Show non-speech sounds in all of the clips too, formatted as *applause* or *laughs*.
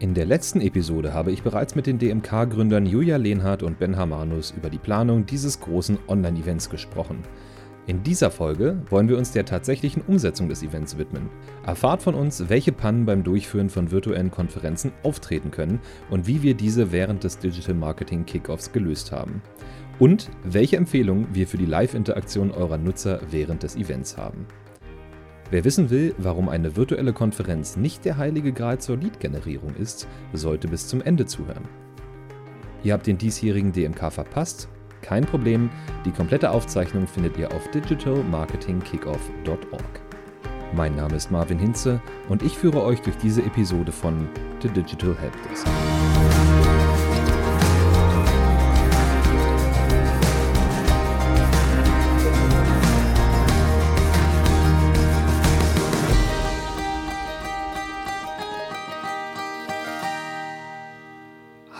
In der letzten Episode habe ich bereits mit den DMK-Gründern Julia Lehnhardt und Ben Hamanus über die Planung dieses großen Online-Events gesprochen. In dieser Folge wollen wir uns der tatsächlichen Umsetzung des Events widmen. Erfahrt von uns, welche Pannen beim Durchführen von virtuellen Konferenzen auftreten können und wie wir diese während des Digital Marketing Kickoffs gelöst haben. Und welche Empfehlungen wir für die Live-Interaktion eurer Nutzer während des Events haben. Wer wissen will, warum eine virtuelle Konferenz nicht der heilige Gral zur Lead-Generierung ist, sollte bis zum Ende zuhören. Ihr habt den diesjährigen DMK verpasst? Kein Problem, die komplette Aufzeichnung findet ihr auf digitalmarketingkickoff.org. Mein Name ist Marvin Hinze und ich führe euch durch diese Episode von The Digital Helpdesk.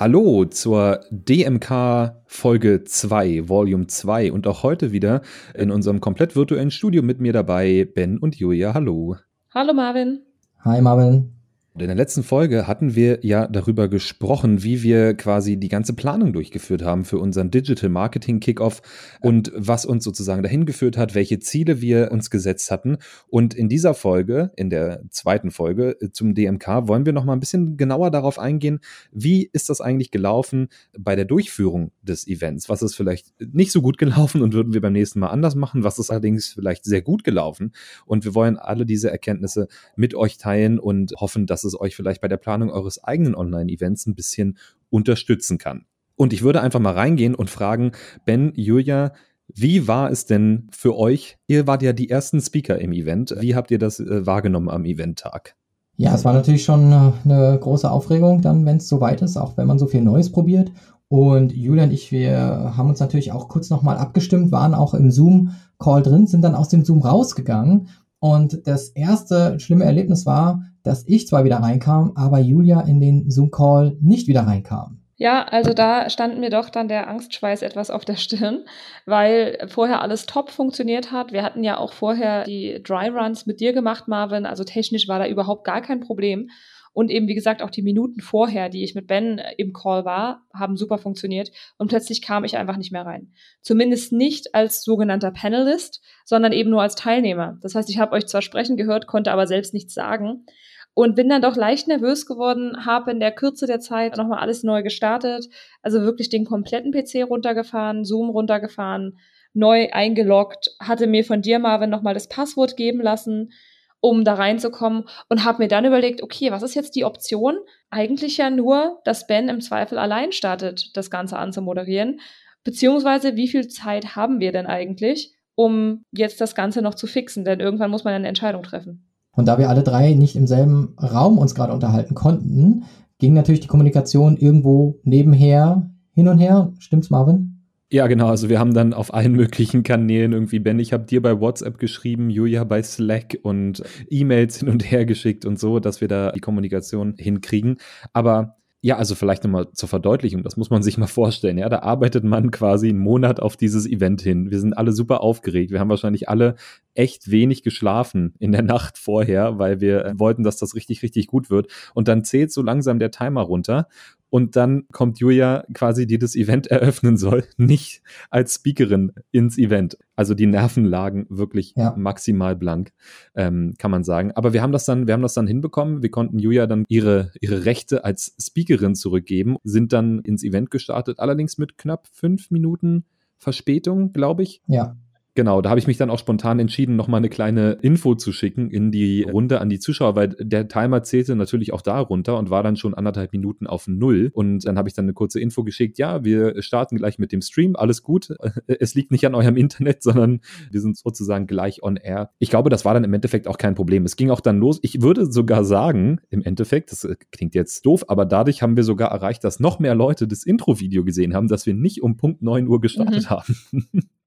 Hallo zur DMK Folge 2, Volume 2 und auch heute wieder in unserem komplett virtuellen Studio mit mir dabei Ben und Julia. Hallo. Hallo Marvin. Hi Marvin. In der letzten Folge hatten wir ja darüber gesprochen, wie wir quasi die ganze Planung durchgeführt haben für unseren Digital Marketing Kickoff und was uns sozusagen dahin geführt hat, welche Ziele wir uns gesetzt hatten. Und in dieser Folge, in der zweiten Folge äh, zum DMK, wollen wir noch mal ein bisschen genauer darauf eingehen, wie ist das eigentlich gelaufen bei der Durchführung des Events? Was ist vielleicht nicht so gut gelaufen und würden wir beim nächsten Mal anders machen? Was ist allerdings vielleicht sehr gut gelaufen? Und wir wollen alle diese Erkenntnisse mit euch teilen und hoffen, dass es es euch vielleicht bei der Planung eures eigenen Online-Events ein bisschen unterstützen kann. Und ich würde einfach mal reingehen und fragen, Ben, Julia, wie war es denn für euch? Ihr wart ja die ersten Speaker im Event. Wie habt ihr das äh, wahrgenommen am Eventtag? Ja, es war natürlich schon äh, eine große Aufregung dann, wenn es soweit ist, auch wenn man so viel Neues probiert. Und Julia und ich, wir haben uns natürlich auch kurz nochmal abgestimmt, waren auch im Zoom-Call drin, sind dann aus dem Zoom rausgegangen. Und das erste schlimme Erlebnis war, dass ich zwar wieder reinkam, aber Julia in den Zoom-Call nicht wieder reinkam. Ja, also da stand mir doch dann der Angstschweiß etwas auf der Stirn, weil vorher alles top funktioniert hat. Wir hatten ja auch vorher die Dry Runs mit dir gemacht, Marvin. Also technisch war da überhaupt gar kein Problem. Und eben, wie gesagt, auch die Minuten vorher, die ich mit Ben im Call war, haben super funktioniert. Und plötzlich kam ich einfach nicht mehr rein. Zumindest nicht als sogenannter Panelist, sondern eben nur als Teilnehmer. Das heißt, ich habe euch zwar sprechen gehört, konnte aber selbst nichts sagen und bin dann doch leicht nervös geworden, habe in der Kürze der Zeit nochmal alles neu gestartet, also wirklich den kompletten PC runtergefahren, Zoom runtergefahren, neu eingeloggt, hatte mir von dir, Marvin, nochmal das Passwort geben lassen, um da reinzukommen und habe mir dann überlegt, okay, was ist jetzt die Option? Eigentlich ja nur, dass Ben im Zweifel allein startet, das Ganze anzumoderieren, beziehungsweise wie viel Zeit haben wir denn eigentlich, um jetzt das Ganze noch zu fixen, denn irgendwann muss man eine Entscheidung treffen. Und da wir alle drei nicht im selben Raum uns gerade unterhalten konnten, ging natürlich die Kommunikation irgendwo nebenher hin und her. Stimmt's, Marvin? Ja, genau. Also wir haben dann auf allen *laughs* möglichen Kanälen irgendwie, Ben, ich habe dir bei WhatsApp geschrieben, Julia bei Slack und E-Mails hin und her geschickt und so, dass wir da die Kommunikation hinkriegen. Aber ja, also vielleicht nochmal zur Verdeutlichung, das muss man sich mal vorstellen. Ja, da arbeitet man quasi einen Monat auf dieses Event hin. Wir sind alle super aufgeregt. Wir haben wahrscheinlich alle echt wenig geschlafen in der Nacht vorher, weil wir wollten, dass das richtig, richtig gut wird. Und dann zählt so langsam der Timer runter und dann kommt Julia quasi, die das Event *laughs* eröffnen soll, nicht als Speakerin ins Event. Also die Nerven lagen wirklich ja. maximal blank, ähm, kann man sagen. Aber wir haben das dann, wir haben das dann hinbekommen. Wir konnten Julia dann ihre, ihre Rechte als Speakerin zurückgeben, sind dann ins Event gestartet, allerdings mit knapp fünf Minuten Verspätung, glaube ich. Ja. Genau, da habe ich mich dann auch spontan entschieden, nochmal eine kleine Info zu schicken in die Runde an die Zuschauer, weil der Timer zählte natürlich auch da runter und war dann schon anderthalb Minuten auf Null. Und dann habe ich dann eine kurze Info geschickt, ja, wir starten gleich mit dem Stream, alles gut. *laughs* Es liegt nicht an eurem Internet, sondern wir sind sozusagen gleich on air. Ich glaube, das war dann im Endeffekt auch kein Problem. Es ging auch dann los. Ich würde sogar sagen, im Endeffekt, das klingt jetzt doof, aber dadurch haben wir sogar erreicht, dass noch mehr Leute das Intro-Video gesehen haben, dass wir nicht um Punkt 9 Uhr gestartet mhm. haben. *laughs*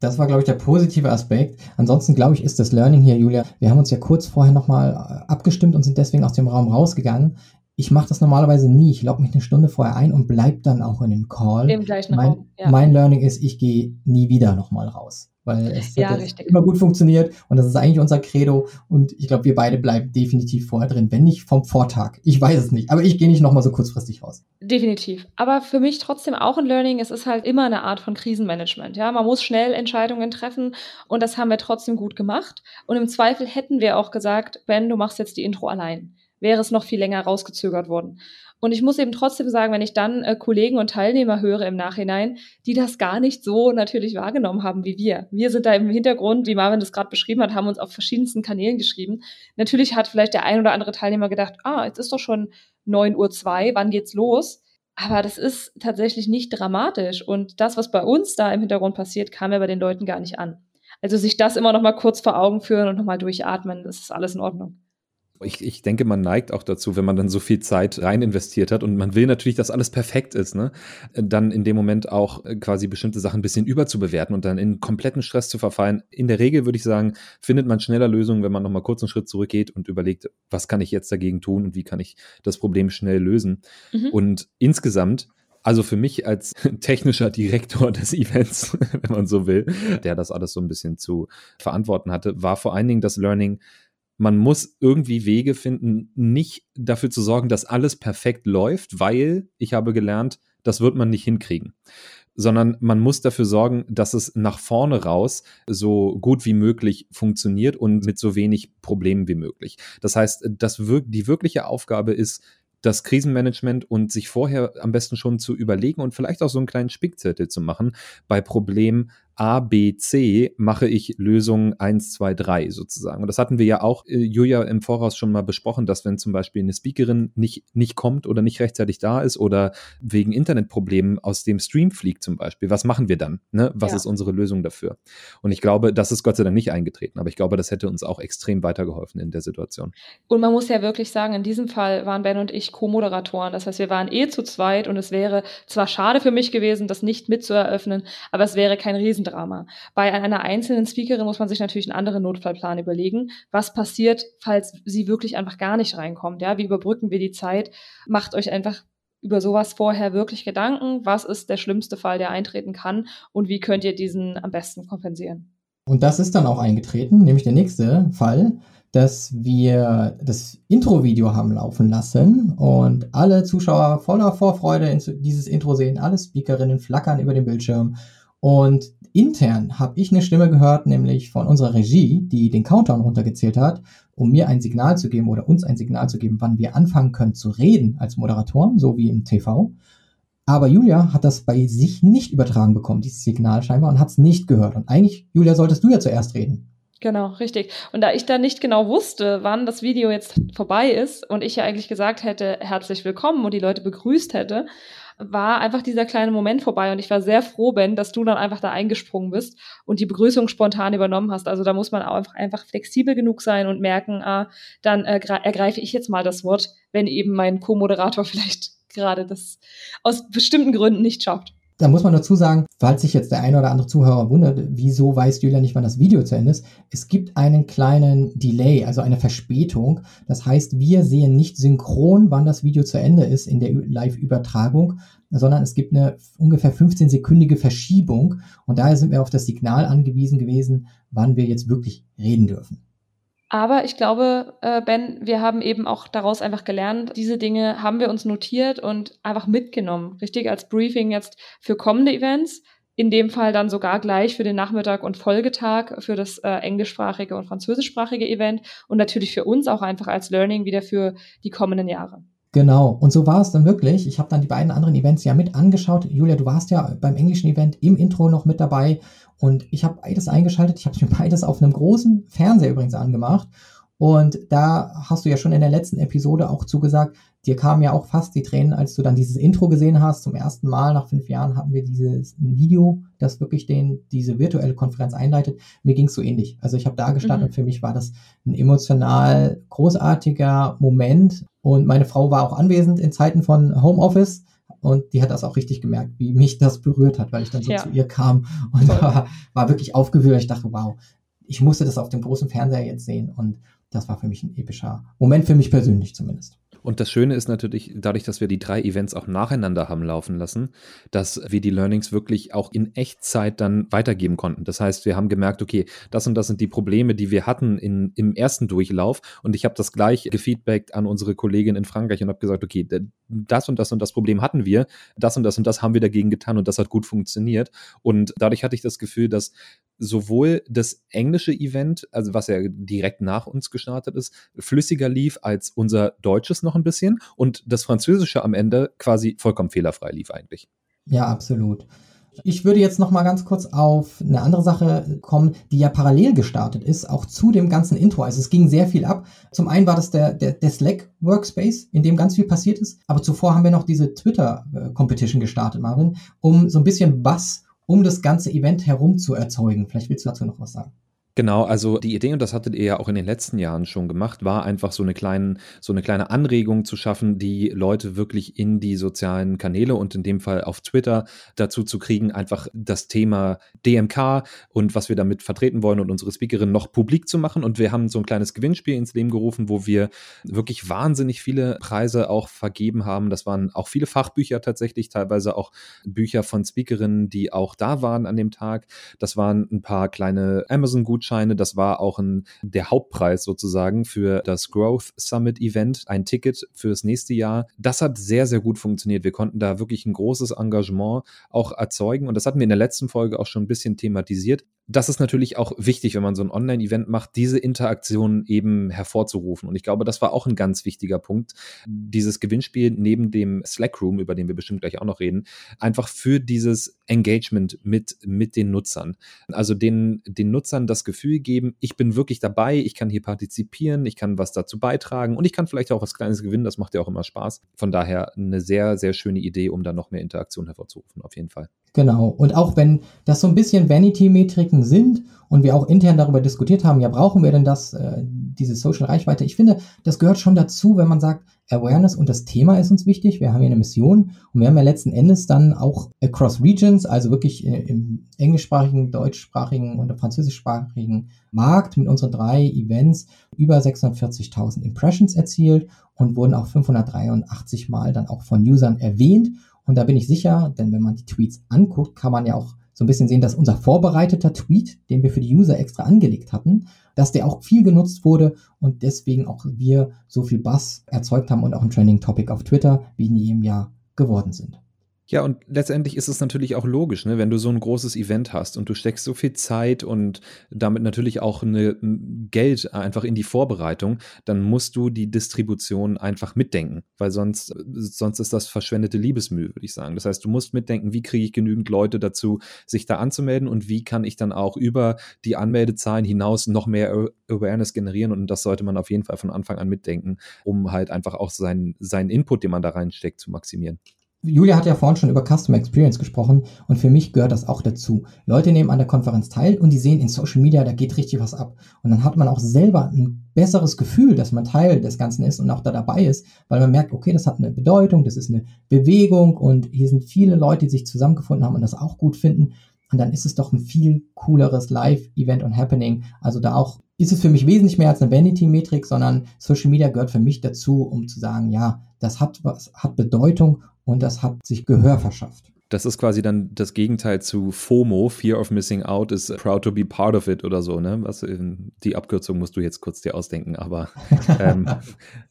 Das war, glaube ich, der positive Aspekt. Ansonsten, glaube ich, ist das Learning hier, Julia. Wir haben uns ja kurz vorher nochmal äh, abgestimmt und sind deswegen aus dem Raum rausgegangen. ich mache das normalerweise nie. Ich logge mich eine Stunde vorher ein und bleib dann auch in dem Call. Im gleichen mein, Raum. Ja. mein Learning ist, ich gehe nie wieder nochmal raus weil es Ja, immer gut funktioniert und das ist eigentlich unser Credo und ich glaube, wir beide bleiben definitiv vorher drin, wenn nicht vom Vortag. Ich weiß es nicht, aber ich gehe nicht nochmal so kurzfristig raus. Definitiv. Aber für mich trotzdem auch ein Learning. Es ist halt immer eine Art von Krisenmanagement. Ja, man muss schnell Entscheidungen treffen und das haben wir trotzdem gut gemacht. Und im Zweifel hätten wir auch gesagt, Ben, du machst jetzt die Intro allein. Wäre es noch viel länger rausgezögert worden. Und ich muss eben trotzdem sagen, wenn ich dann äh, Kollegen und Teilnehmer höre im Nachhinein, die das gar nicht so natürlich wahrgenommen haben wie wir. Wir sind da im Hintergrund, wie Marvin das gerade beschrieben hat, haben uns auf verschiedensten Kanälen geschrieben. Natürlich hat vielleicht der ein oder andere Teilnehmer gedacht, ah, jetzt ist doch schon 9.02 Uhr, wann geht's los? Aber das ist tatsächlich nicht dramatisch. Und das, was bei uns da im Hintergrund passiert, kam ja bei den Leuten gar nicht an. Also sich das immer noch mal kurz vor Augen führen und noch mal durchatmen, das ist alles in Ordnung. Ich, ich denke, man neigt auch dazu, wenn man dann so viel Zeit rein investiert hat und man will natürlich, dass alles perfekt ist, ne? dann in dem Moment auch äh, quasi bestimmte Sachen ein bisschen überzubewerten und dann in kompletten Stress zu verfallen. In der Regel würde ich sagen, findet man schneller Lösungen, wenn man nochmal kurz einen Schritt zurückgeht und überlegt, was kann ich jetzt dagegen tun und wie kann ich das Problem schnell lösen. Mhm. Und insgesamt also für mich als *laughs* technischer Direktor des Events, *laughs* wenn man so will, der das alles so ein bisschen zu verantworten hatte, war vor allen Dingen das Learning, man muss irgendwie Wege finden, nicht dafür zu sorgen, dass alles perfekt läuft, weil ich habe gelernt, das wird man nicht hinkriegen sondern man muss dafür sorgen, dass es nach vorne raus so gut wie möglich funktioniert und mit so wenig Problemen wie möglich. Das heißt, das wir die wirkliche Aufgabe ist, das Krisenmanagement und sich vorher am besten schon zu überlegen und vielleicht auch so einen kleinen Spickzettel zu machen. Bei Problem A, B, C mache ich Lösung 1, 2, 3 sozusagen. Und das hatten wir ja auch, äh, Julia, im Voraus schon mal besprochen, dass wenn zum Beispiel eine Speakerin nicht, nicht kommt oder nicht rechtzeitig da ist oder wegen Internetproblemen aus dem Stream fliegt zum Beispiel, was machen wir dann? Ne? Was ja. ist unsere Lösung dafür? Und ich glaube, das ist Gott sei Dank nicht eingetreten, aber ich glaube, das hätte uns auch extrem weitergeholfen in der Situation. Und man muss ja wirklich sagen, in diesem Fall waren Ben und ich Co-Moderatoren. Das heißt, wir waren eh zu zweit und es wäre zwar schade für mich gewesen, das nicht mitzueröffnen, aber es wäre kein Riesen Drama. Bei einer einzelnen Speakerin muss man sich natürlich einen anderen Notfallplan überlegen. Was passiert, falls sie wirklich einfach gar nicht reinkommt? Ja, wie überbrücken wir die Zeit? Macht euch einfach über sowas vorher wirklich Gedanken. Was ist der schlimmste Fall, der eintreten kann? Und wie könnt ihr diesen am besten kompensieren? Und das ist dann auch eingetreten, nämlich der nächste Fall, dass wir das Intro-Video haben laufen lassen und alle Zuschauer voller Vorfreude dieses Intro sehen, alle Speakerinnen flackern über den Bildschirm und intern habe ich eine Stimme gehört, nämlich von unserer Regie, die den Countdown runtergezählt hat, um mir ein Signal zu geben oder uns ein Signal zu geben, wann wir anfangen können zu reden als Moderatoren, so wie im TV. Aber Julia hat das bei sich nicht übertragen bekommen, dieses Signal scheinbar, und hat es nicht gehört. Und eigentlich, Julia, solltest du ja zuerst reden. Genau, richtig. Und da ich da nicht genau wusste, wann das Video jetzt vorbei ist und ich ja eigentlich gesagt hätte, herzlich willkommen und die Leute begrüßt hätte, war einfach dieser kleine Moment vorbei und ich war sehr froh, Ben, dass du dann einfach da eingesprungen bist und die Begrüßung spontan übernommen hast. Also da muss man auch einfach, flexibel genug sein und merken, ah, dann äh, ergreife ich jetzt mal das Wort, wenn eben mein Co-Moderator *laughs* vielleicht gerade das aus bestimmten Gründen nicht schafft. Da muss man dazu sagen, falls sich jetzt der eine oder andere Zuhörer wundert, wieso weiß Julia nicht, wann das Video zu Ende ist? Es gibt einen kleinen Delay, also eine Verspätung. Das heißt, wir sehen nicht synchron, wann das Video zu Ende ist in der Live-Übertragung, sondern es gibt eine ungefähr 15-sekündige Verschiebung. Und daher sind wir auf das Signal angewiesen gewesen, wann wir jetzt wirklich reden dürfen. Aber ich glaube, äh, Ben, wir haben eben auch daraus einfach gelernt, diese Dinge haben wir uns notiert und einfach mitgenommen. Richtig als Briefing jetzt für kommende Events. In dem Fall dann sogar gleich für den Nachmittag und Folgetag für das äh, englischsprachige und französischsprachige Event und natürlich für uns auch einfach als Learning wieder für die kommenden Jahre. Genau, und so war es dann wirklich. Ich habe dann die beiden anderen Events ja mit angeschaut. Julia, du warst ja beim englischen Event im Intro noch mit dabei und ich habe beides eingeschaltet. Ich habe mir *laughs* beides auf einem großen Fernseher übrigens angemacht. Und da hast du ja schon in der letzten Episode auch zugesagt, dir kamen ja auch fast die Tränen, als du dann dieses Intro gesehen hast. Zum ersten Mal nach fünf Jahren hatten wir dieses Video, das wirklich den, diese virtuelle Konferenz einleitet. Mir ging es so ähnlich. Also ich habe da gestanden mhm. und für mich war das ein emotional großartiger Moment. Und meine Frau war auch anwesend in Zeiten von Homeoffice. Und die hat das auch richtig gemerkt, wie mich das berührt hat, weil ich dann so ja. zu ihr kam und war, war wirklich aufgewühlt. Ich dachte, wow, ich musste das auf dem großen Fernseher jetzt sehen. Und das war für mich ein epischer Moment, für mich persönlich zumindest. Und das Schöne ist natürlich, dadurch, dass wir die drei Events auch nacheinander haben laufen lassen, dass wir die Learnings wirklich auch in Echtzeit dann weitergeben konnten. Das heißt, wir haben gemerkt, okay, das und das sind die Probleme, die wir hatten in, im ersten Durchlauf. Und ich habe das gleich gefeedbackt an unsere Kollegin in Frankreich und habe gesagt, okay, das und das und das Problem hatten wir, das und das und das haben wir dagegen getan und das hat gut funktioniert. Und dadurch hatte ich das Gefühl, dass sowohl das englische Event, also was ja direkt nach uns gestartet ist, flüssiger lief als unser deutsches noch ein bisschen und das französische am Ende quasi vollkommen fehlerfrei lief eigentlich. Ja, absolut. Ich würde jetzt noch mal ganz kurz auf eine andere Sache kommen, die ja parallel gestartet ist, auch zu dem ganzen Intro. Also es ging sehr viel ab. Zum einen war das der, der, der Slack Workspace, in dem ganz viel passiert ist. Aber zuvor haben wir noch diese Twitter Competition gestartet, Marvin, um so ein bisschen Bass um das ganze Event herum zu erzeugen. Vielleicht willst du dazu noch was sagen. Genau, also die Idee, und das hattet ihr ja auch in den letzten Jahren schon gemacht, war einfach so eine, kleinen, so eine kleine Anregung zu schaffen, die Leute wirklich in die sozialen Kanäle und in dem Fall auf Twitter dazu zu kriegen, einfach das Thema DMK und was wir damit vertreten wollen und unsere Speakerin noch publik zu machen. Und wir haben so ein kleines Gewinnspiel ins Leben gerufen, wo wir wirklich wahnsinnig viele Preise auch vergeben haben. Das waren auch viele Fachbücher tatsächlich, teilweise auch Bücher von Speakerinnen, die auch da waren an dem Tag. Das waren ein paar kleine Amazon-Gutscheine Gutscheine. Das war auch ein, der Hauptpreis sozusagen für das Growth Summit Event, ein Ticket fürs nächste Jahr. Das hat sehr, sehr gut funktioniert. Wir konnten da wirklich ein großes Engagement auch erzeugen und das hatten wir in der letzten Folge auch schon ein bisschen thematisiert das ist natürlich auch wichtig, wenn man so ein Online-Event macht, diese Interaktion eben hervorzurufen. Und ich glaube, das war auch ein ganz wichtiger Punkt, dieses Gewinnspiel neben dem Slack Room, über den wir bestimmt gleich auch noch reden, einfach für dieses Engagement mit, mit den Nutzern. Also den, den Nutzern das Gefühl geben, ich bin wirklich dabei, ich kann hier partizipieren, ich kann was dazu beitragen und ich kann vielleicht auch was Kleines gewinnen, das macht ja auch immer Spaß. Von daher eine sehr, sehr schöne Idee, um da noch mehr Interaktion hervorzurufen, auf jeden Fall. Genau. Und auch wenn das so ein bisschen Vanity-Metriken sind und wir auch intern darüber diskutiert haben, ja, brauchen wir denn das, äh, diese Social Reichweite? Ich finde, das gehört schon dazu, wenn man sagt, Awareness und das Thema ist uns wichtig. Wir haben hier eine Mission und wir haben ja letzten Endes dann auch across regions, also wirklich äh, im englischsprachigen, deutschsprachigen und französischsprachigen Markt mit unseren drei Events über 640.000 Impressions erzielt und wurden auch 583 Mal dann auch von Usern erwähnt. Und da bin ich sicher, denn wenn man die Tweets anguckt, kann man ja auch so ein bisschen sehen, dass unser vorbereiteter Tweet, den wir für die User extra angelegt hatten, dass der auch viel genutzt wurde und deswegen auch wir so viel Buzz erzeugt haben und auch ein Trending Topic auf Twitter wie in jedem Jahr geworden sind. Ja, und letztendlich ist es natürlich auch logisch, ne? wenn du so ein großes Event hast und du steckst so viel Zeit und damit natürlich auch eine, Geld einfach in die Vorbereitung, dann musst du die Distribution einfach mitdenken, weil sonst, sonst ist das verschwendete Liebesmühe, würde ich sagen. Das heißt, du musst mitdenken, wie kriege ich genügend Leute dazu, sich da anzumelden und wie kann ich dann auch über die Anmeldezahlen hinaus noch mehr Awareness generieren und das sollte man auf jeden Fall von Anfang an mitdenken, um halt einfach auch seinen, seinen Input, den man da reinsteckt, zu maximieren. Julia hat ja vorhin schon über Customer Experience gesprochen und für mich gehört das auch dazu. Leute nehmen an der Konferenz teil und die sehen in Social Media, da geht richtig was ab. Und dann hat man auch selber ein besseres Gefühl, dass man Teil des Ganzen ist und auch da dabei ist, weil man merkt, okay, das hat eine Bedeutung, das ist eine Bewegung und hier sind viele Leute, die sich zusammengefunden haben und das auch gut finden. Und dann ist es doch ein viel cooleres Live-Event und Happening. Also da auch ist es für mich wesentlich mehr als eine Vanity-Metrik, sondern Social Media gehört für mich dazu, um zu sagen, ja, das hat was, hat Bedeutung und das hat sich Gehör verschafft. Das ist quasi dann das Gegenteil zu FOMO, Fear of Missing Out, ist proud to be part of it oder so, ne? Was, die Abkürzung musst du jetzt kurz dir ausdenken, aber *laughs* ähm,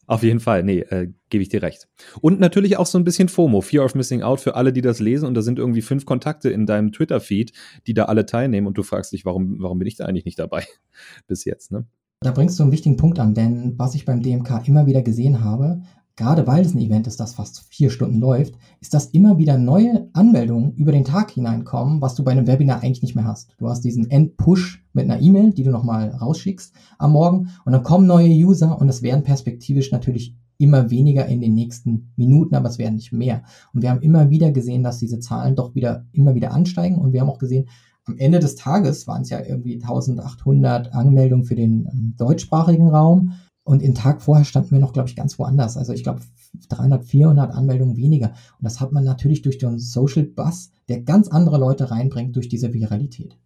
auf jeden Fall, nee, äh, gebe ich dir recht. Und natürlich auch so ein bisschen FOMO, Fear of Missing Out für alle, die das lesen und da sind irgendwie fünf Kontakte in deinem Twitter-Feed, die da alle teilnehmen und du fragst dich, warum, warum bin ich da eigentlich nicht dabei *laughs* bis jetzt, ne? Da bringst du einen wichtigen Punkt an, denn was ich beim DMK immer wieder gesehen habe, gerade weil es ein Event ist, das fast vier Stunden läuft, ist, dass immer wieder neue Anmeldungen über den Tag hineinkommen, was du bei einem Webinar eigentlich nicht mehr hast. Du hast diesen End-Push mit einer E-Mail, die du nochmal rausschickst am Morgen und dann kommen neue User und es werden perspektivisch natürlich immer weniger in den nächsten Minuten, aber es werden nicht mehr. Und wir haben immer wieder gesehen, dass diese Zahlen doch wieder immer wieder ansteigen und wir haben auch gesehen, am Ende des Tages waren es ja irgendwie 1800 Anmeldungen für den ähm, deutschsprachigen Raum und den Tag vorher standen wir noch, glaube ich, ganz woanders. Also ich glaube 300, 400 Anmeldungen weniger. Und das hat man natürlich durch den Social Bus, der ganz andere Leute reinbringt durch diese Viralität.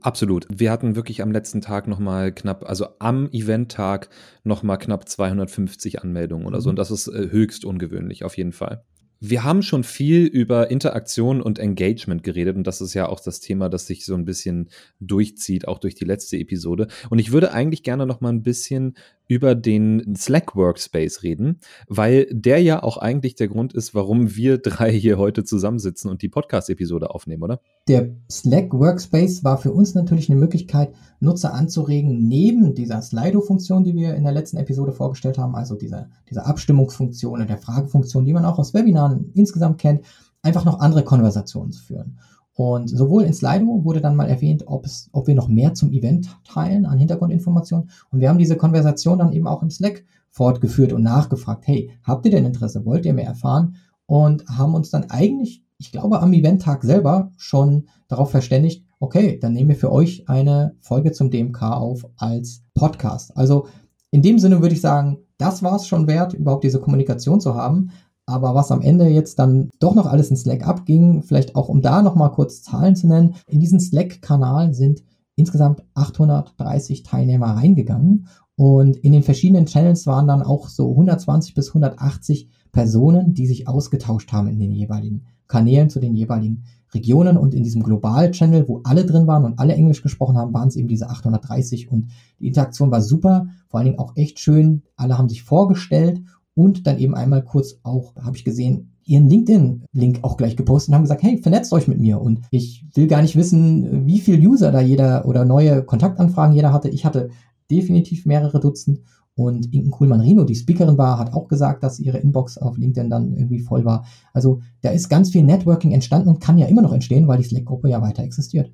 Absolut. Wir hatten wirklich am letzten Tag nochmal knapp, also am Eventtag nochmal knapp 250 Anmeldungen oder so. Mhm. Und das ist äh, höchst ungewöhnlich, auf jeden Fall. Wir haben schon viel über Interaktion und Engagement geredet und das ist ja auch das Thema, das sich so ein bisschen durchzieht, auch durch die letzte Episode. Und ich würde eigentlich gerne noch mal ein bisschen über den Slack Workspace reden, weil der ja auch eigentlich der Grund ist, warum wir drei hier heute zusammensitzen und die Podcast-Episode aufnehmen, oder? Der Slack Workspace war für uns natürlich eine Möglichkeit, Nutzer anzuregen, neben dieser Slido-Funktion, die wir in der letzten Episode vorgestellt haben, also dieser, dieser Abstimmungsfunktion und der Fragefunktion, die man auch aus Webinaren insgesamt kennt, einfach noch andere Konversationen zu führen. Und sowohl in Slido wurde dann mal erwähnt, ob, es, ob wir noch mehr zum Event teilen an Hintergrundinformationen. Und wir haben diese Konversation dann eben auch im Slack fortgeführt und nachgefragt, hey, habt ihr denn Interesse? Wollt ihr mehr erfahren? Und haben uns dann eigentlich, ich glaube, am Eventtag selber schon darauf verständigt, okay, dann nehmen wir für euch eine Folge zum DMK auf als Podcast. Also in dem Sinne würde ich sagen, das war es schon wert, überhaupt diese Kommunikation zu haben. Aber was am Ende jetzt dann doch noch alles in Slack abging, vielleicht auch um da nochmal kurz Zahlen zu nennen, in diesen Slack-Kanal sind insgesamt 830 Teilnehmer reingegangen. Und in den verschiedenen Channels waren dann auch so 120 bis 180 Personen, die sich ausgetauscht haben in den jeweiligen Kanälen zu den jeweiligen Regionen. Und in diesem Global-Channel, wo alle drin waren und alle Englisch gesprochen haben, waren es eben diese 830 und die Interaktion war super, vor allen Dingen auch echt schön. Alle haben sich vorgestellt und dann eben einmal kurz auch, habe ich gesehen, ihren LinkedIn-Link auch gleich gepostet und haben gesagt, hey, vernetzt euch mit mir. Und ich will gar nicht wissen, wie viel User da jeder oder neue Kontaktanfragen jeder hatte. Ich hatte definitiv mehrere Dutzend. Und Inken Kuhlmann-Rino, die Speakerin war, hat auch gesagt, dass ihre Inbox auf LinkedIn dann irgendwie voll war. Also da ist ganz viel Networking entstanden und kann ja immer noch entstehen, weil die Slack-Gruppe ja weiter existiert.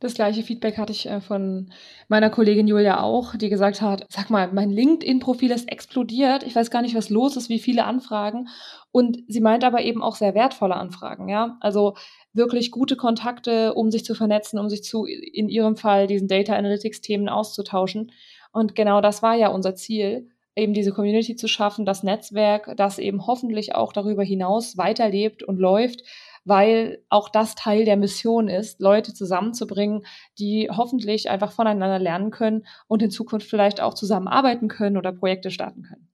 Das gleiche Feedback hatte ich äh, von meiner Kollegin Julia auch, die gesagt hat, sag mal, mein LinkedIn-Profil ist explodiert. Ich weiß gar nicht, was los ist, wie viele Anfragen. Und sie meint aber eben auch sehr wertvolle Anfragen, ja. Also wirklich gute Kontakte, um sich zu vernetzen, um sich zu, in ihrem Fall, diesen Data Analytics-Themen auszutauschen. Und genau das war ja unser Ziel, eben diese Community zu schaffen, das Netzwerk, das eben hoffentlich auch darüber hinaus weiterlebt und läuft, weil auch das Teil der Mission ist, Leute zusammenzubringen, die hoffentlich einfach voneinander lernen können und in Zukunft vielleicht auch zusammenarbeiten können oder Projekte starten können.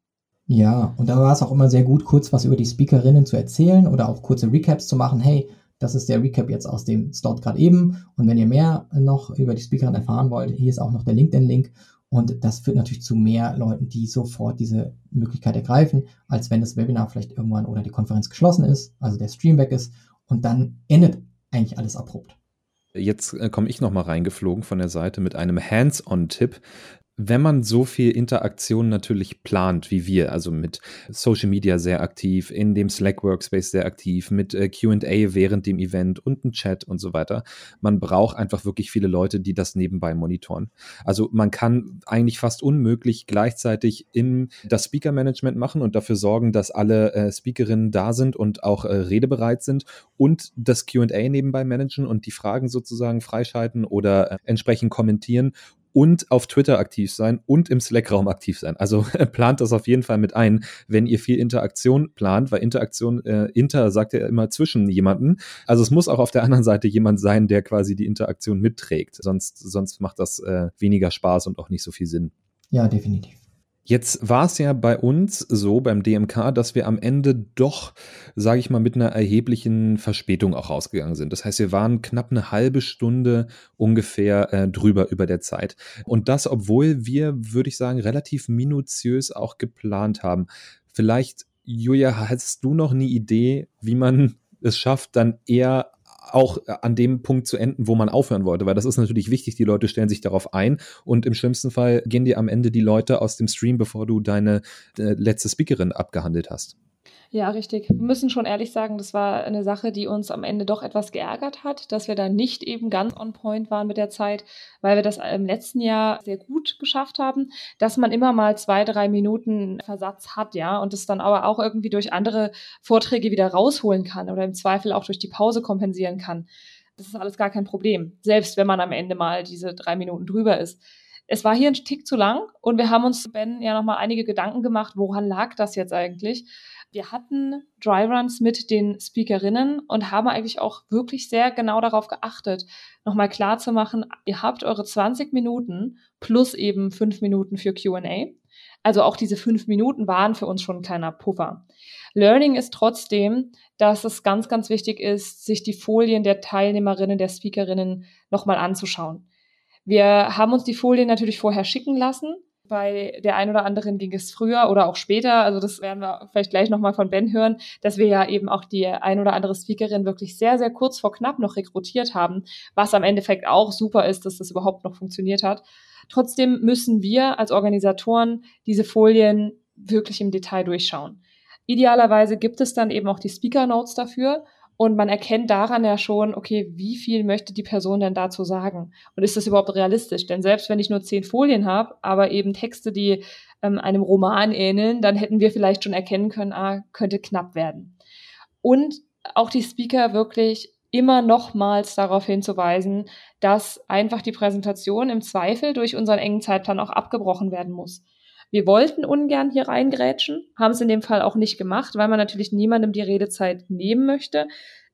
Ja, und da war es auch immer sehr gut, kurz was über die Speakerinnen zu erzählen oder auch kurze Recaps zu machen. Hey, das ist der Recap jetzt aus dem Slot gerade eben. Und wenn ihr mehr noch über die Speakerin erfahren wollt, hier ist auch noch der LinkedIn-Link. Und das führt natürlich zu mehr Leuten, die sofort diese Möglichkeit ergreifen, als wenn das Webinar vielleicht irgendwann oder die Konferenz geschlossen ist, also der Stream weg ist und dann endet eigentlich alles abrupt. Jetzt äh, komme ich nochmal reingeflogen von der Seite mit einem Hands-on-Tipp wenn man so viel Interaktion natürlich plant wie wir, also mit Social Media sehr aktiv, in dem Slack Workspace sehr aktiv, mit äh, QA während dem Event und ein Chat und so weiter, man braucht einfach wirklich viele Leute, die das nebenbei monitoren. Also man kann eigentlich fast unmöglich gleichzeitig im das Speaker Management machen und dafür sorgen, dass alle äh, Speakerinnen da sind und auch äh, redebereit sind und das QA nebenbei managen und die Fragen sozusagen freischalten oder äh, entsprechend kommentieren und auf Twitter aktiv sein und im Slack-Raum aktiv sein. Also *laughs* plant das auf jeden Fall mit ein, wenn ihr viel Interaktion plant, weil Interaktion, äh, Inter sagt ja immer zwischen jemanden. Also es muss auch auf der anderen Seite jemand sein, der quasi die Interaktion mitträgt. Sonst, sonst macht das äh, weniger Spaß und auch nicht so viel Sinn. Ja, definitiv. Jetzt war es ja bei uns so beim DMK, dass wir am Ende doch, sage ich mal, mit einer erheblichen Verspätung auch rausgegangen sind. Das heißt, wir waren knapp eine halbe Stunde ungefähr äh, drüber über der Zeit. Und das, obwohl wir, würde ich sagen, relativ minutiös auch geplant haben. Vielleicht, Julia, hast du noch eine Idee, wie man es schafft, dann eher auch äh, an dem Punkt zu enden, wo man aufhören wollte, weil das ist natürlich wichtig, die Leute stellen sich darauf ein und im schlimmsten Fall gehen dir am Ende die Leute aus dem Stream, bevor du deine äh, letzte Speakerin abgehandelt hast. Ja, richtig. Wir müssen schon ehrlich sagen, das war eine Sache, die uns am Ende doch etwas geärgert hat, dass wir da nicht eben ganz on point waren mit der Zeit, weil wir das im letzten Jahr sehr gut geschafft haben, dass man immer mal zwei, drei Minuten Versatz hat, ja, und es dann aber auch irgendwie durch andere Vorträge wieder rausholen kann oder im Zweifel auch durch die Pause kompensieren kann. Das ist alles gar kein Problem, selbst wenn man am Ende mal diese drei Minuten drüber ist. Es war hier ein Tick zu lang und wir haben uns, Ben, ja nochmal einige Gedanken gemacht, woran lag das jetzt eigentlich? Wir hatten Dryruns mit den Speakerinnen und haben eigentlich auch wirklich sehr genau darauf geachtet, nochmal klar zu machen, ihr habt eure 20 Minuten plus eben fünf Minuten für QA. Also auch diese fünf Minuten waren für uns schon ein kleiner Puffer. Learning ist trotzdem, dass es ganz, ganz wichtig ist, sich die Folien der Teilnehmerinnen, der Speakerinnen nochmal anzuschauen. Wir haben uns die Folien natürlich vorher schicken lassen, bei der einen oder anderen ging es früher oder auch später, also das werden wir vielleicht gleich nochmal von Ben hören, dass wir ja eben auch die ein oder andere Speakerin wirklich sehr, sehr kurz vor knapp noch rekrutiert haben, was am Endeffekt auch super ist, dass das überhaupt noch funktioniert hat. Trotzdem müssen wir als Organisatoren diese Folien wirklich im Detail durchschauen. Idealerweise gibt es dann eben auch die Speaker Notes dafür und man erkennt daran ja schon, okay, wie viel möchte die Person denn dazu sagen? Und ist das überhaupt realistisch? Denn selbst wenn ich nur zehn Folien habe, aber eben Texte, die ähm, einem Roman ähneln, dann hätten wir vielleicht schon erkennen können, ah, könnte knapp werden. Und auch die Speaker wirklich immer nochmals darauf hinzuweisen, dass einfach die Präsentation im Zweifel durch unseren engen Zeitplan auch abgebrochen werden muss. Wir wollten ungern hier reingrätschen, haben es in dem Fall auch nicht gemacht, weil man natürlich niemandem die Redezeit nehmen möchte.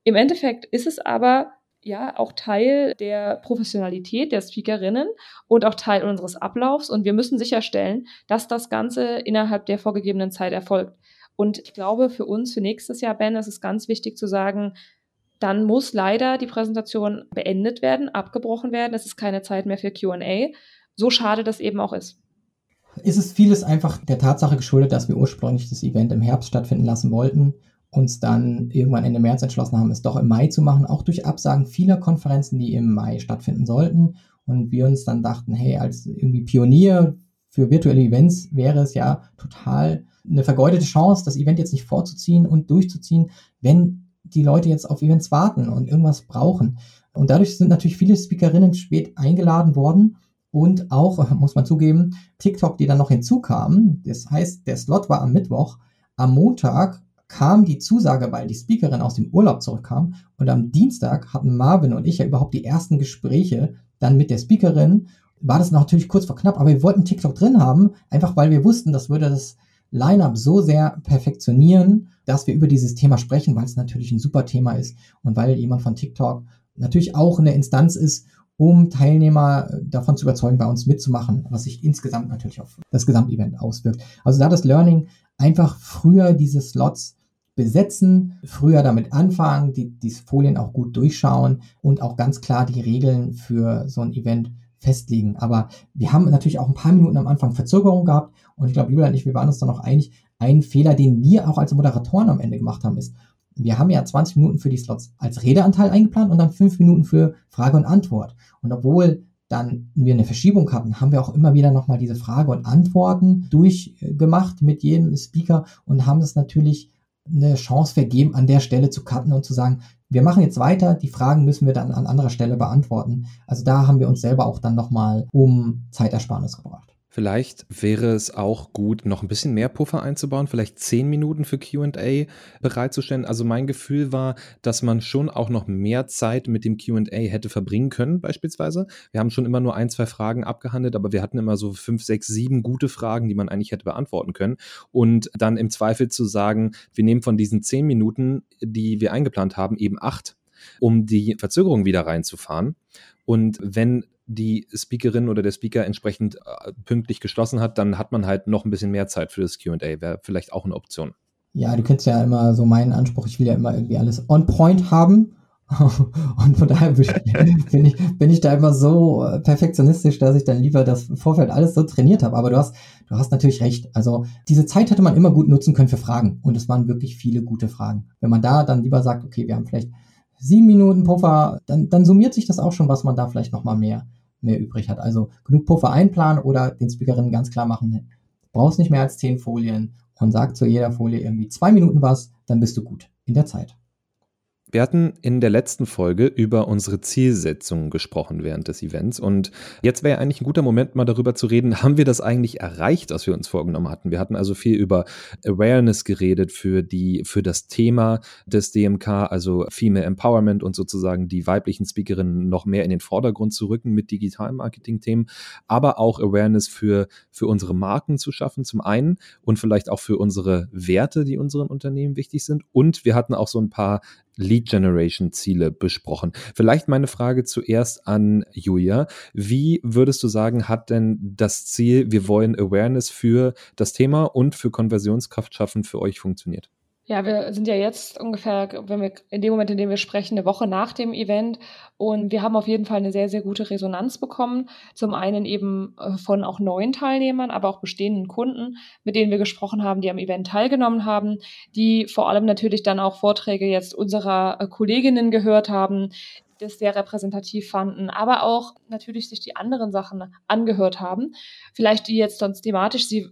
Im Endeffekt ist es aber ja auch Teil der Professionalität der Speakerinnen und auch Teil unseres Ablaufs und wir müssen sicherstellen, dass das Ganze innerhalb der vorgegebenen Zeit erfolgt. Und ich glaube, für uns, für nächstes Jahr, Ben, ist es ganz wichtig zu sagen, dann muss leider die Präsentation beendet werden, abgebrochen werden. Es ist keine Zeit mehr für QA. So schade das eben auch ist ist es vieles einfach der Tatsache geschuldet, dass wir ursprünglich das Event im Herbst stattfinden lassen wollten, uns dann irgendwann Ende März entschlossen haben, es doch im Mai zu machen, auch durch Absagen vieler Konferenzen, die im Mai stattfinden sollten. Und wir uns dann dachten, hey, als irgendwie Pionier für virtuelle Events wäre es ja total eine vergeudete Chance, das Event jetzt nicht vorzuziehen und durchzuziehen, wenn die Leute jetzt auf Events warten und irgendwas brauchen. Und dadurch sind natürlich viele Speakerinnen spät eingeladen worden und auch, *laughs* muss man zugeben, TikTok, die dann noch hinzukamen. Das heißt, der Slot war am Mittwoch. Am Montag kam die Zusage, weil die Speakerin aus dem Urlaub zurückkam. Und am Dienstag hatten Marvin und ich ja überhaupt die ersten Gespräche dann mit der Speakerin. War das natürlich kurz vor knapp, aber wir wollten TikTok drin haben, einfach weil wir wussten, das würde das Line-up so sehr perfektionieren, dass wir über dieses Thema sprechen, weil es natürlich ein super Thema ist und weil jemand von TikTok natürlich auch eine Instanz ist, um Teilnehmer äh, davon zu überzeugen, bei uns mitzumachen, was sich insgesamt natürlich auf das Gesamtevent auswirkt. Also da das Learning einfach früher diese Slots besetzen, früher damit anfangen, die, die Folien auch gut durchschauen und auch ganz klar die Regeln für so ein Event festlegen. Aber wir haben natürlich auch ein paar Minuten am Anfang Verzögerung gehabt und ich glaube, Julia und ich, wir waren uns da noch einig, ein Fehler, den wir auch als Moderatoren am Ende gemacht haben, ist, wir haben ja 20 Minuten für die Slots als Redeanteil eingeplant und dann 5 Minuten für Frage und Antwort. Und obwohl dann wir eine Verschiebung hatten, haben wir auch immer wieder nochmal diese Frage und Antworten durchgemacht mit jedem Speaker und haben es natürlich eine Chance vergeben, an der Stelle zu cutten und zu sagen, wir machen jetzt weiter, die Fragen müssen wir dann an anderer Stelle beantworten. Also da haben wir uns selber auch dann nochmal um Zeitersparnis gebracht. Vielleicht wäre es auch gut, noch ein bisschen mehr Puffer einzubauen, vielleicht zehn Minuten für QA bereitzustellen. Also mein Gefühl war, dass man schon auch noch mehr Zeit mit dem QA hätte verbringen können, beispielsweise. Wir haben schon immer nur ein, zwei Fragen abgehandelt, aber wir hatten immer so fünf, sechs, sieben gute Fragen, die man eigentlich hätte beantworten können. Und dann im Zweifel zu sagen, wir nehmen von diesen zehn Minuten, die wir eingeplant haben, eben acht um die Verzögerung wieder reinzufahren. Und wenn die Speakerin oder der Speaker entsprechend äh, pünktlich geschlossen hat, dann hat man halt noch ein bisschen mehr Zeit für das QA. Wäre vielleicht auch eine Option. Ja, du kennst ja immer so meinen Anspruch, ich will ja immer irgendwie alles on point haben. *laughs* Und von daher bin ich, bin ich da immer so äh, perfektionistisch, dass ich dann lieber das Vorfeld alles so trainiert habe. Aber du hast, du hast natürlich recht. Also diese Zeit hätte man immer gut nutzen können für Fragen. Und es waren wirklich viele gute Fragen. Wenn man da dann lieber sagt, okay, wir haben vielleicht sieben Minuten Puffer, dann, dann summiert sich das auch schon, was man da vielleicht nochmal mehr, mehr übrig hat. Also genug Puffer einplanen oder den Speakerinnen ganz klar machen, brauchst nicht mehr als zehn Folien und sag zu jeder Folie irgendwie zwei Minuten was, dann bist du gut in der Zeit. Wir hatten in der letzten Folge über unsere Zielsetzungen gesprochen während des Events und jetzt wäre eigentlich ein guter Moment, mal darüber zu reden, haben wir das eigentlich erreicht, was wir uns vorgenommen hatten? Wir hatten also viel über Awareness geredet für die, für das Thema des DMK, also Female Empowerment und sozusagen die weiblichen Speakerinnen noch mehr in den Vordergrund zu rücken mit digitalen Marketing-Themen, aber auch Awareness für, für unsere Marken zu schaffen, zum einen und vielleicht auch für unsere Werte, die unseren Unternehmen wichtig sind. Und wir hatten auch so ein paar Lead Generation Ziele besprochen. Vielleicht meine Frage zuerst an Julia. Wie würdest du sagen, hat denn das Ziel, wir wollen Awareness für das Thema und für Konversionskraft schaffen, für euch funktioniert? Ja, wir sind ja jetzt ungefähr, wenn wir in dem Moment, in dem wir sprechen, eine Woche nach dem Event und wir haben auf jeden Fall eine sehr, sehr gute Resonanz bekommen. Zum einen eben äh, von auch neuen Teilnehmern, aber auch bestehenden Kunden, mit denen wir gesprochen haben, die am Event teilgenommen haben, die vor allem natürlich dann auch Vorträge jetzt unserer äh, Kolleginnen gehört haben, das sehr repräsentativ fanden, aber auch natürlich sich die anderen Sachen angehört haben. Vielleicht die jetzt sonst thematisch sie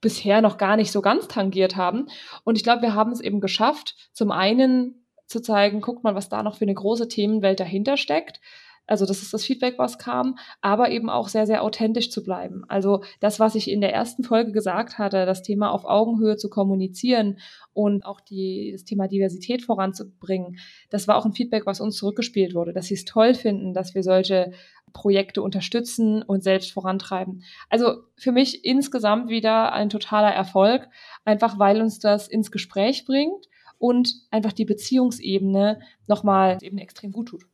bisher noch gar nicht so ganz tangiert haben. Und ich glaube, wir haben es eben geschafft, zum einen zu zeigen, guckt mal, was da noch für eine große Themenwelt dahinter steckt. Also das ist das Feedback, was kam, aber eben auch sehr, sehr authentisch zu bleiben. Also das, was ich in der ersten Folge gesagt hatte, das Thema auf Augenhöhe zu kommunizieren und auch die, das Thema Diversität voranzubringen, das war auch ein Feedback, was uns zurückgespielt wurde, dass sie es toll finden, dass wir solche Projekte unterstützen und selbst vorantreiben. Also für mich insgesamt wieder ein totaler Erfolg, einfach weil uns das ins Gespräch bringt und einfach die Beziehungsebene nochmal eben extrem gut tut.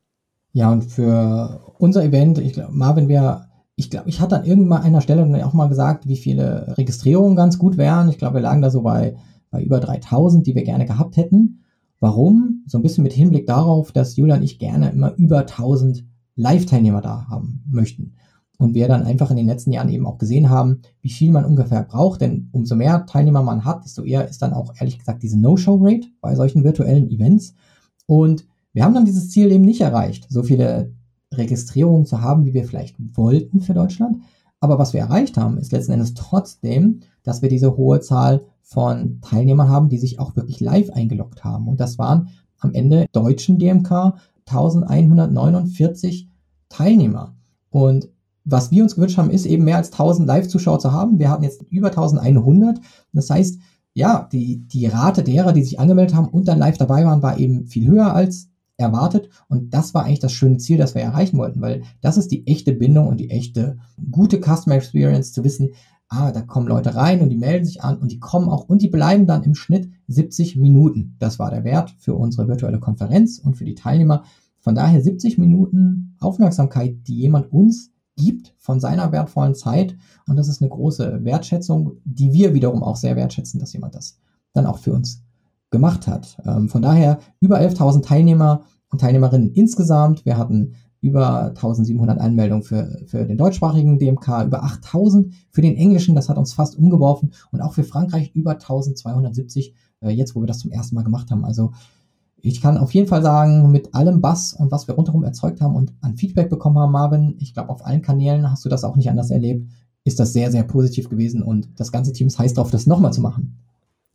Ja, und für unser Event, ich glaube, Marvin, wir, ich glaube, ich hatte an irgendwann einer Stelle auch mal gesagt, wie viele Registrierungen ganz gut wären. Ich glaube, wir lagen da so bei, bei über 3000, die wir gerne gehabt hätten. Warum? So ein bisschen mit Hinblick darauf, dass Julia und ich gerne immer über 1000 Live-Teilnehmer da haben möchten. Und wir dann einfach in den letzten Jahren eben auch gesehen haben, wie viel man ungefähr braucht. Denn umso mehr Teilnehmer man hat, desto eher ist dann auch ehrlich gesagt diese No-Show-Rate bei solchen virtuellen Events. Und wir haben dann dieses Ziel eben nicht erreicht, so viele Registrierungen zu haben, wie wir vielleicht wollten für Deutschland. Aber was wir erreicht haben, ist letzten Endes trotzdem, dass wir diese hohe Zahl von Teilnehmern haben, die sich auch wirklich live eingeloggt haben. Und das waren am Ende deutschen DMK 1149 Teilnehmer. Und was wir uns gewünscht haben, ist eben mehr als 1000 Live-Zuschauer zu haben. Wir hatten jetzt über 1100. Das heißt, ja, die, die Rate derer, die sich angemeldet haben und dann live dabei waren, war eben viel höher als erwartet. Und das war eigentlich das schöne Ziel, das wir erreichen wollten, weil das ist die echte Bindung und die echte gute Customer Experience zu wissen, ah, da kommen Leute rein und die melden sich an und die kommen auch und die bleiben dann im Schnitt 70 Minuten. Das war der Wert für unsere virtuelle Konferenz und für die Teilnehmer. Von daher 70 Minuten Aufmerksamkeit, die jemand uns gibt von seiner wertvollen Zeit. Und das ist eine große Wertschätzung, die wir wiederum auch sehr wertschätzen, dass jemand das dann auch für uns gemacht hat. Ähm, von daher über 11.000 Teilnehmer und Teilnehmerinnen insgesamt. Wir hatten über 1700 Anmeldungen für, für den deutschsprachigen DMK, über 8000 für den englischen, das hat uns fast umgeworfen und auch für Frankreich über 1270, äh, jetzt wo wir das zum ersten Mal gemacht haben. Also ich kann auf jeden Fall sagen, mit allem Bass und was wir rundherum erzeugt haben und an Feedback bekommen haben, Marvin, ich glaube, auf allen Kanälen hast du das auch nicht anders erlebt, ist das sehr, sehr positiv gewesen und das ganze Team ist heiß drauf, das nochmal zu machen.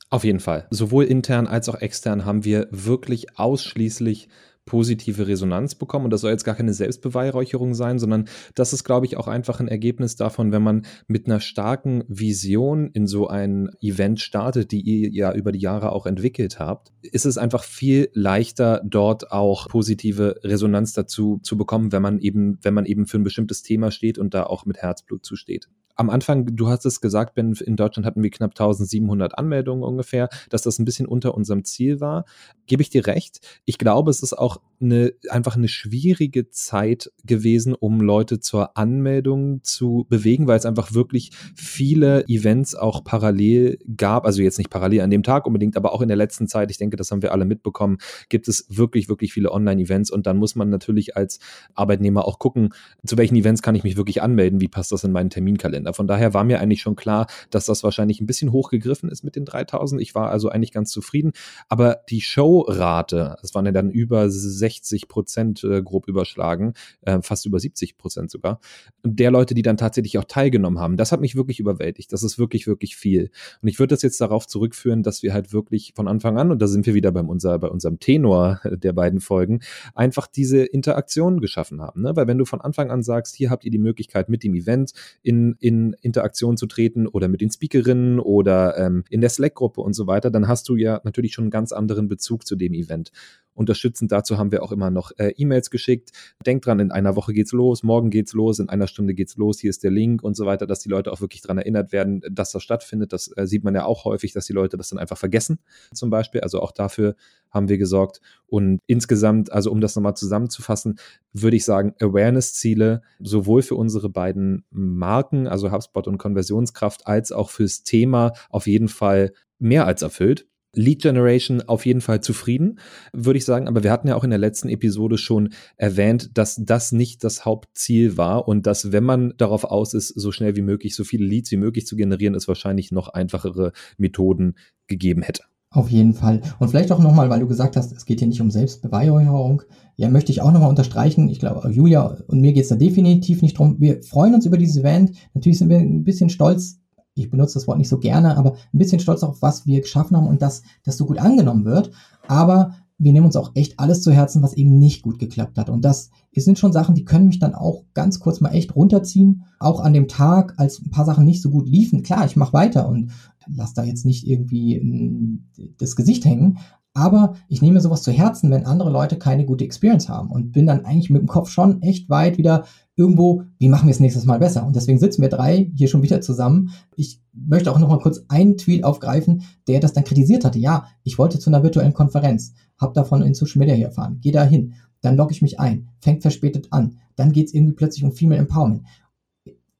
Auf jeden Fall. Sowohl intern als auch extern haben wir wirklich ausschließlich positive Resonanz bekommen. Und das soll jetzt gar keine Selbstbeweihräucherung sein, sondern das ist, glaube ich, auch einfach ein Ergebnis davon, wenn man mit einer starken Vision in so ein Event startet, die ihr ja über die Jahre auch entwickelt habt, ist es einfach viel leichter, dort auch positive Resonanz dazu zu bekommen, wenn man eben, wenn man eben für ein bestimmtes Thema steht und da auch mit Herzblut zusteht am Anfang, du hast es gesagt, Ben, in Deutschland hatten wir knapp 1700 Anmeldungen ungefähr, dass das ein bisschen unter unserem Ziel war. Gebe ich dir recht. Ich glaube, es ist auch eine, einfach eine schwierige Zeit gewesen, um Leute zur Anmeldung zu bewegen, weil es einfach wirklich viele Events auch parallel gab. Also jetzt nicht parallel an dem Tag unbedingt, aber auch in der letzten Zeit, ich denke, das haben wir alle mitbekommen, gibt es wirklich, wirklich viele Online-Events und dann muss man natürlich als Arbeitnehmer auch gucken, zu welchen Events kann ich mich wirklich anmelden, wie passt das in meinen Terminkalender. Kalender. Von daher war mir eigentlich schon klar, dass das wahrscheinlich ein bisschen hochgegriffen ist mit den 3000. Ich war also eigentlich ganz zufrieden. Aber die Showrate, das waren ja dann über 60 Prozent äh, grob überschlagen, äh, fast über 70 Prozent sogar, der Leute, die dann tatsächlich auch teilgenommen haben, das hat mich wirklich überwältigt. Das ist wirklich, wirklich viel. Und ich würde das jetzt darauf zurückführen, dass wir halt wirklich von Anfang an, und da sind wir wieder beim unser, bei unserem Tenor *laughs* der beiden Folgen, einfach diese Interaktion geschaffen haben. Ne? Weil wenn du von Anfang an sagst, hier habt ihr die Möglichkeit, mit dem Event in, in Interaktion zu treten oder mit den Speakerinnen oder ähm, in der Slack-Gruppe und so weiter, dann hast du ja natürlich schon einen ganz anderen Bezug zu dem Event. Unterstützend dazu haben wir auch immer noch äh, E-Mails geschickt. Denkt dran, in einer Woche geht's los, morgen geht's los, in einer Stunde geht's los, hier ist der Link und so weiter, dass die Leute auch wirklich dran erinnert werden, dass das stattfindet. Das äh, sieht man ja auch häufig, dass die Leute das dann einfach vergessen, zum Beispiel. Also auch dafür haben wir gesorgt. Und insgesamt, also um das nochmal zusammenzufassen, würde ich sagen, Awareness-Ziele sowohl für unsere beiden Marken, also HubSpot und Konversionskraft, als auch fürs Thema auf jeden Fall mehr als erfüllt. Lead Generation auf jeden Fall zufrieden, würde ich sagen. Aber wir hatten ja auch in der letzten Episode schon erwähnt, dass das nicht das Hauptziel war und dass, wenn man darauf aus ist, so schnell wie möglich, so viele Leads wie möglich zu generieren, es wahrscheinlich noch einfachere Methoden gegeben hätte. Auf jeden Fall. Und vielleicht auch nochmal, weil du gesagt hast, es geht hier nicht um Selbstbeweihräucherung. Ja, möchte ich auch nochmal unterstreichen. Ich glaube, Julia und mir geht es da definitiv nicht drum. Wir freuen uns über dieses Event. Natürlich sind wir ein bisschen stolz, ich benutze das Wort nicht so gerne, aber ein bisschen stolz auf, was wir geschaffen haben und dass das so gut angenommen wird. Aber wir nehmen uns auch echt alles zu Herzen, was eben nicht gut geklappt hat. Und das sind schon Sachen, die können mich dann auch ganz kurz mal echt runterziehen. Auch an dem Tag, als ein paar Sachen nicht so gut liefen. Klar, ich mache weiter und lasse da jetzt nicht irgendwie das Gesicht hängen. Aber ich nehme sowas zu Herzen, wenn andere Leute keine gute Experience haben und bin dann eigentlich mit dem Kopf schon echt weit wieder irgendwo, wie machen wir es nächstes Mal besser? Und deswegen sitzen wir drei hier schon wieder zusammen. Ich möchte auch noch mal kurz einen Tweet aufgreifen, der das dann kritisiert hatte. Ja, ich wollte zu einer virtuellen Konferenz, habe davon in Social Media hier erfahren, gehe da hin, dann logge ich mich ein, fängt verspätet an, dann geht es irgendwie plötzlich um Female Empowerment.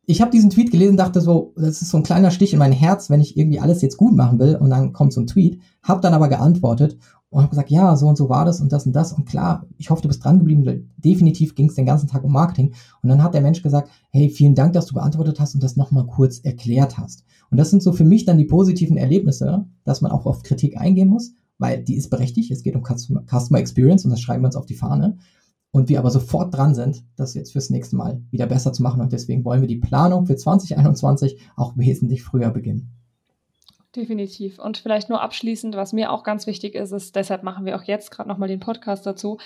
Ich habe diesen Tweet gelesen, dachte so, das ist so ein kleiner Stich in mein Herz, wenn ich irgendwie alles jetzt gut machen will und dann kommt so ein Tweet, habe dann aber geantwortet und habe gesagt, ja, so und so war das und das und das. Und klar, ich hoffe, du bist dran geblieben. Definitiv ging es den ganzen Tag um Marketing. Und dann hat der Mensch gesagt, hey, vielen Dank, dass du beantwortet hast und das nochmal kurz erklärt hast. Und das sind so für mich dann die positiven Erlebnisse, dass man auch auf Kritik eingehen muss, weil die ist berechtigt. Es geht um Customer Experience und das schreiben wir uns auf die Fahne. Und wir aber sofort dran sind, das jetzt fürs nächste Mal wieder besser zu machen. Und deswegen wollen wir die Planung für 2021 auch wesentlich früher beginnen. Definitiv. Und vielleicht nur abschließend, was mir auch ganz wichtig ist, ist, deshalb machen wir auch jetzt gerade nochmal den Podcast dazu,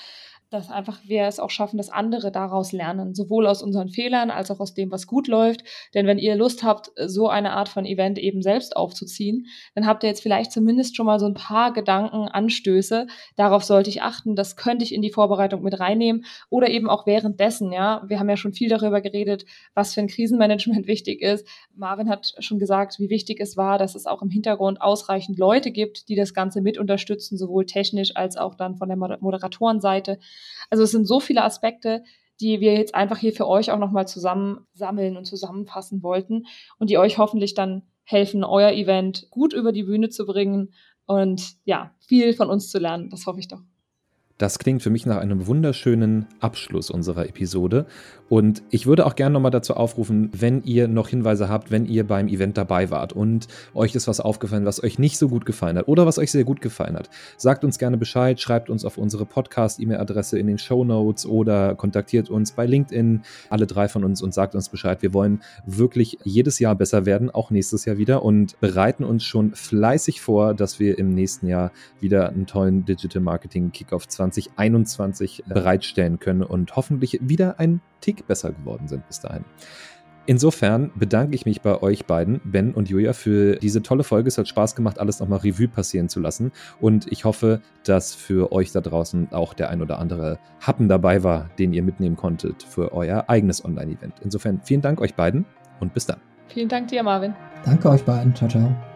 dass einfach wir es auch schaffen, dass andere daraus lernen, sowohl aus unseren Fehlern als auch aus dem, was gut läuft. Denn wenn ihr Lust habt, so eine Art von Event eben selbst aufzuziehen, dann habt ihr jetzt vielleicht zumindest schon mal so ein paar Gedanken, Anstöße. Darauf sollte ich achten. Das könnte ich in die Vorbereitung mit reinnehmen oder eben auch währenddessen. Ja, wir haben ja schon viel darüber geredet, was für ein Krisenmanagement *laughs* wichtig ist. Marvin hat schon gesagt, wie wichtig es war, dass es auch im Hintergrund ausreichend Leute gibt, die das Ganze mit unterstützen, sowohl technisch als auch dann von der Moderatorenseite. Also es sind so viele Aspekte, die wir jetzt einfach hier für euch auch nochmal zusammen sammeln und zusammenfassen wollten und die euch hoffentlich dann helfen, euer Event gut über die Bühne zu bringen und ja, viel von uns zu lernen. Das hoffe ich doch. Das klingt für mich nach einem wunderschönen Abschluss unserer Episode. Und ich würde auch gerne nochmal dazu aufrufen, wenn ihr noch Hinweise habt, wenn ihr beim Event dabei wart und euch ist was aufgefallen, was euch nicht so gut gefallen hat oder was euch sehr gut gefallen hat. Sagt uns gerne Bescheid, schreibt uns auf unsere Podcast-E-Mail-Adresse in den Show Notes oder kontaktiert uns bei LinkedIn, alle drei von uns und sagt uns Bescheid. Wir wollen wirklich jedes Jahr besser werden, auch nächstes Jahr wieder und bereiten uns schon fleißig vor, dass wir im nächsten Jahr wieder einen tollen Digital Marketing Kickoff 2021 bereitstellen können und hoffentlich wieder ein Tick besser geworden sind bis dahin. Insofern bedanke ich mich bei euch beiden, Ben und Julia, für diese tolle Folge. Es hat Spaß gemacht, alles nochmal Revue passieren zu lassen. Und ich hoffe, dass für euch da draußen auch der ein oder andere Happen dabei war, den ihr mitnehmen konntet für euer eigenes Online-Event. Insofern vielen Dank euch beiden und bis dann. Vielen Dank dir, Marvin. Danke euch beiden. Ciao, ciao.